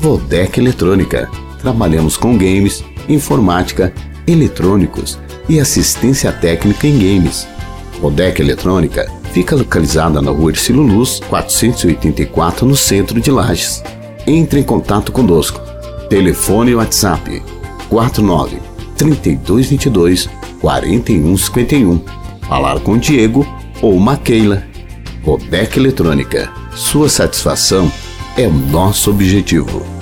Vodec Eletrônica. Trabalhamos com games, informática, eletrônicos e assistência técnica em games. Vodec Eletrônica fica localizada na rua Ercílio Luz, 484, no centro de Lages. Entre em contato conosco. Telefone e WhatsApp 49 3222 4151. Falar com Diego ou Maquila. Vodec Eletrônica. Sua satisfação é o nosso objetivo.